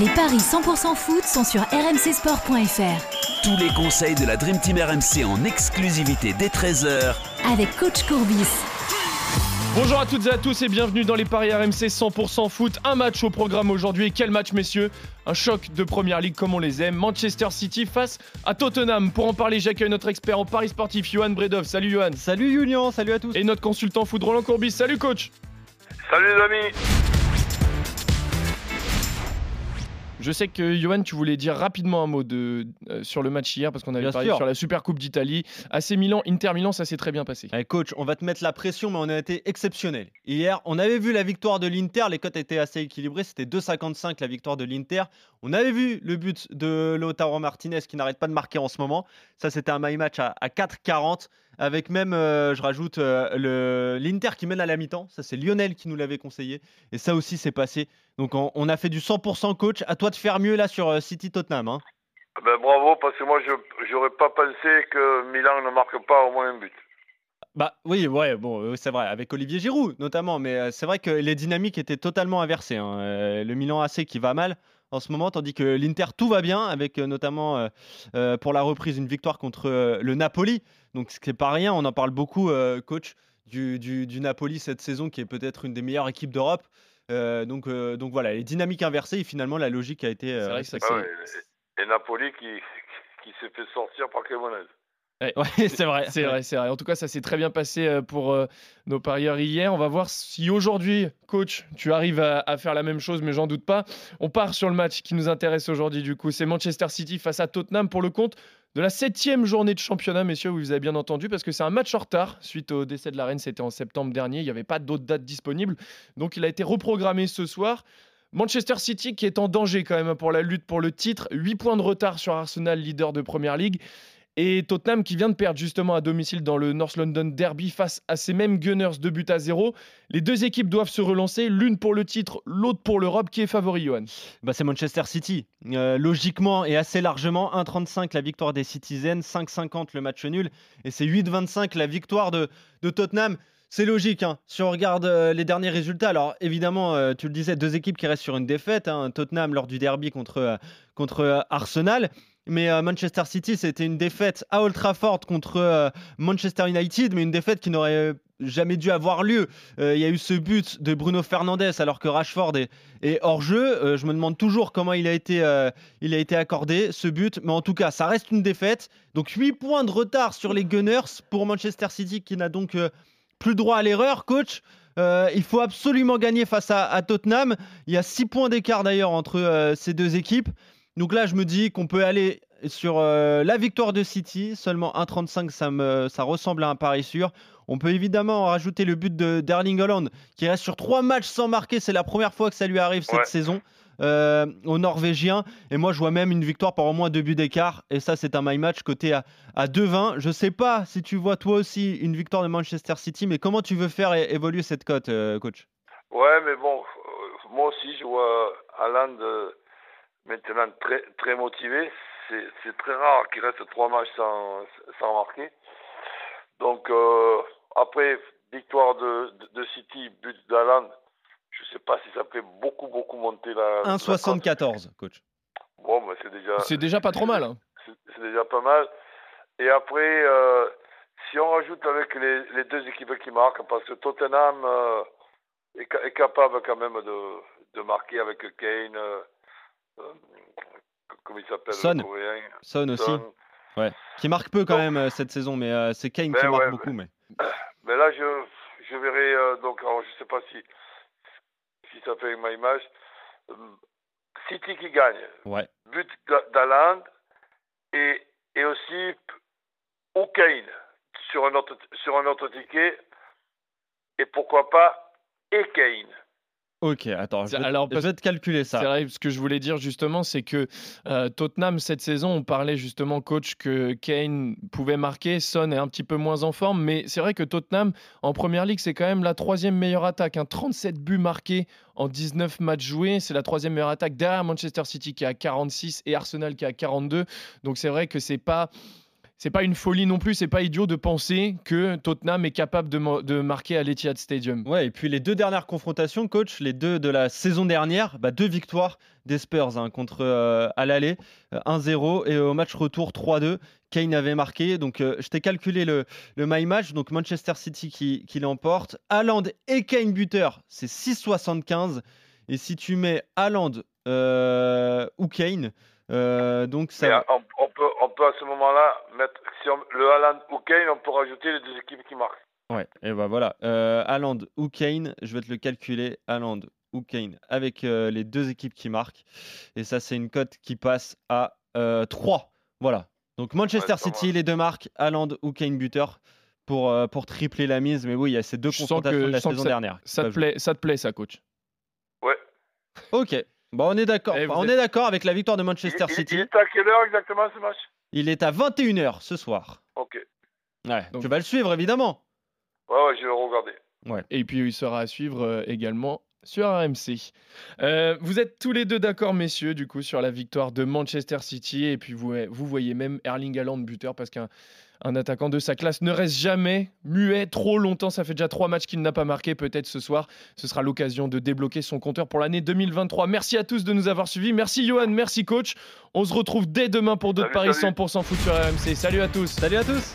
Les paris 100% foot sont sur rmcsport.fr. Tous les conseils de la Dream Team RMC en exclusivité dès 13h avec coach Courbis. Bonjour à toutes et à tous et bienvenue dans les paris RMC 100% foot. Un match au programme aujourd'hui et quel match messieurs? Un choc de première ligue comme on les aime. Manchester City face à Tottenham. Pour en parler, j'accueille notre expert en paris sportif, Johan Bredov. Salut Johan. Salut Julien, salut à tous. Et notre consultant foot Roland Courbis. Salut coach. Salut les amis. Je sais que Johan, tu voulais dire rapidement un mot de, euh, sur le match hier parce qu'on avait Bien parlé sûr. sur la Super Coupe d'Italie. AC Milan, Inter Milan, ça s'est très bien passé. Allez, coach, on va te mettre la pression, mais on a été exceptionnel. Hier, on avait vu la victoire de l'Inter, les cotes étaient assez équilibrées, c'était 2,55 la victoire de l'Inter. On avait vu le but de Lautaro Martinez qui n'arrête pas de marquer en ce moment. Ça, c'était un my match à, à 4,40 avec même, euh, je rajoute, euh, l'Inter qui mène à la mi-temps. Ça, c'est Lionel qui nous l'avait conseillé. Et ça aussi, c'est passé. Donc, on, on a fait du 100% coach. À toi de faire mieux là sur euh, City Tottenham. hein. Ben, bravo, parce que moi, je j'aurais pas pensé que Milan ne marque pas au moins un but. Bah oui, ouais, bon, c'est vrai, avec Olivier Giroud notamment, mais c'est vrai que les dynamiques étaient totalement inversées. hein. Le Milan AC qui va mal en ce moment, tandis que l'Inter tout va bien, avec euh, notamment euh, euh, pour la reprise une victoire contre euh, le Napoli. Donc ce qui n'est pas rien, on en parle beaucoup, euh, coach, du, du- du Napoli cette saison, qui est peut-être une des meilleures équipes d'Europe. Euh, donc, euh, donc voilà, les dynamiques inversées, et finalement la logique a été. euh, C'est vrai que ça, c'est- Ah ouais, et Napoli qui, qui s'est fait sortir par Cremonese. Ouais, c'est vrai. C'est vrai, c'est vrai. En tout cas, ça s'est très bien passé euh, pour euh, nos parieurs hier. On va voir si aujourd'hui, coach, tu arrives à, à faire la même chose, mais j'en doute pas. On part sur le match qui nous intéresse aujourd'hui, du coup. C'est Manchester City face à Tottenham pour le compte de la septième journée de championnat, messieurs, vous avez bien entendu, parce que c'est un match en retard suite au décès de la reine. C'était en septembre dernier. Il n'y avait pas d'autres dates disponibles. Donc, il a été reprogrammé ce soir. Manchester City qui est en danger quand même pour la lutte pour le titre. 8 points de retard sur Arsenal, leader de Première Ligue. Et Tottenham qui vient de perdre justement à domicile dans le North London Derby face à ces mêmes Gunners, deux buts à zéro. Les deux équipes doivent se relancer, l'une pour le titre, l'autre pour l'Europe. Qui est favori, Johan? Bah, c'est Manchester City. Euh, logiquement et assez largement, 1,35 la victoire des Citizens, 5,50 le match nul, et c'est 8,25 la victoire de, de Tottenham. C'est logique, hein. si on regarde euh, les derniers résultats. Alors évidemment, euh, tu le disais, deux équipes qui restent sur une défaite. hein. Tottenham lors du derby contre, contre Arsenal. Mais euh, Manchester City, c'était une défaite à Old Trafford contre euh, Manchester United, mais une défaite qui n'aurait euh, jamais dû avoir lieu. Il y a eu ce but de Bruno Fernandes alors que Rashford est, hors jeu. Je me demande toujours comment il a, été, il a été accordé, ce but. Mais en tout cas, ça reste une défaite. Donc 8 points de retard sur les Gunners pour Manchester City qui n'a donc plus droit à l'erreur. Coach, il faut absolument gagner face à, Tottenham. Il y a 6 points d'écart d'ailleurs entre ces deux équipes. Donc là, je me dis qu'on peut aller sur euh, la victoire de City. Seulement 1,35, ça, me, ça ressemble à un pari sûr. On peut évidemment rajouter le but de d'Erling Holland qui reste sur trois matchs sans marquer. C'est la première fois que ça lui arrive cette Ouais. saison euh, aux Norvégiens. Et moi, je vois même une victoire par au moins deux buts d'écart. Et ça, c'est un my match côté à, à 2,20. Je sais pas si tu vois toi aussi une victoire de Manchester City, mais comment tu veux faire évoluer cette cote, euh, coach? Ouais, mais bon, euh, moi aussi, je vois Haaland maintenant très, très motivé. C'est c'est très rare qu'il reste trois matchs sans, sans marquer. Donc, euh, après, victoire de, de, de City, but d'Haaland, je sais pas si ça fait beaucoup, beaucoup monter la. la cote. 1,74, coach. Bon, mais c'est déjà. C'est déjà pas trop mal. hein. c'est déjà pas mal. Et après, euh, si on rajoute avec les, les deux équipes qui marquent, parce que Tottenham euh, est, ca- est capable quand même de, de marquer avec Kane, comment il s'appelle Son. le coréen Son aussi, Son. qui marque peu quand Donc- même euh, cette saison, mais euh, c'est Kane qui Ben marque ouais, beaucoup. Mais... Mais là, je, je verrai, euh, donc, alors, je sais pas si, si ça fait ma image. Euh, City qui gagne, Ouais. but d'A- d'Haaland et, et aussi ou Kane sur un autre sur un autre ticket et pourquoi pas et Kane. Ok, attends, je C'est- vais, alors, je parce- vais te calculer ça. C'est vrai, ce que je voulais dire justement, c'est que euh, Tottenham, cette saison, on parlait justement, coach, que Kane pouvait marquer, Son est un petit peu moins en forme, mais c'est vrai que Tottenham, en Première Ligue, c'est quand même la troisième meilleure attaque. hein. 37 buts marqués en 19 matchs joués, c'est la troisième meilleure attaque derrière Manchester City qui a 46 et Arsenal qui a 42. Donc c'est vrai que c'est pas c'est pas une folie non plus, c'est pas idiot de penser que Tottenham est capable de, marquer à l'Etihad Stadium. Ouais, et puis les deux dernières confrontations, coach, les deux de la saison dernière, bah, deux victoires des Spurs hein, contre euh, à l'aller, euh, 1-0 et au match retour 3-2. Kane avait marqué, donc euh, je t'ai calculé le, my match, donc Manchester City qui, l'emporte. Haaland et Kane buteur, c'est 6,75. Et si tu mets Haaland euh, ou Kane, euh, donc ça. Va- on, on peut, on peut à ce moment-là mettre si on- le Haaland ou Kane, on peut rajouter les deux équipes qui marquent. Ouais, et ben voilà. Euh, Haaland ou Kane, je vais te le calculer. Haaland ou Kane avec euh, les deux équipes qui marquent. Et ça, c'est une cote qui passe à euh, 3. Voilà. Donc Manchester Ouais, City, les deux marques, Haaland ou Kane buteur pour, euh, pour tripler la mise. Mais oui, il y a ces deux Je confrontations que- de la saison dernière. Ça te, plaît, ça te plaît, ça, coach Ouais. Ok. Bon, on est d'accord. Eh, on êtes- est d'accord avec la victoire de Manchester il- City. il est à quelle heure exactement ce match? Il est à 21h ce soir. Ok. Ouais, Donc- tu vas le suivre évidemment. Ouais, ouais, je vais le regarder. Et puis il sera à suivre euh, également sur RMC. Euh, vous êtes tous les deux d'accord, messieurs, du coup, sur la victoire de Manchester City. Et puis vous, vous voyez même Erling Haaland buteur parce qu'un un attaquant de sa classe ne reste jamais muet trop longtemps. Ça fait déjà trois matchs qu'il n'a pas marqué. Peut-être ce soir, ce sera l'occasion de débloquer son compteur pour l'année 2023. Merci à tous de nous avoir suivis. Merci Johan, merci coach. On se retrouve dès demain pour d'autres paris salut. 100% foot sur RMC. Salut à tous. Salut à tous.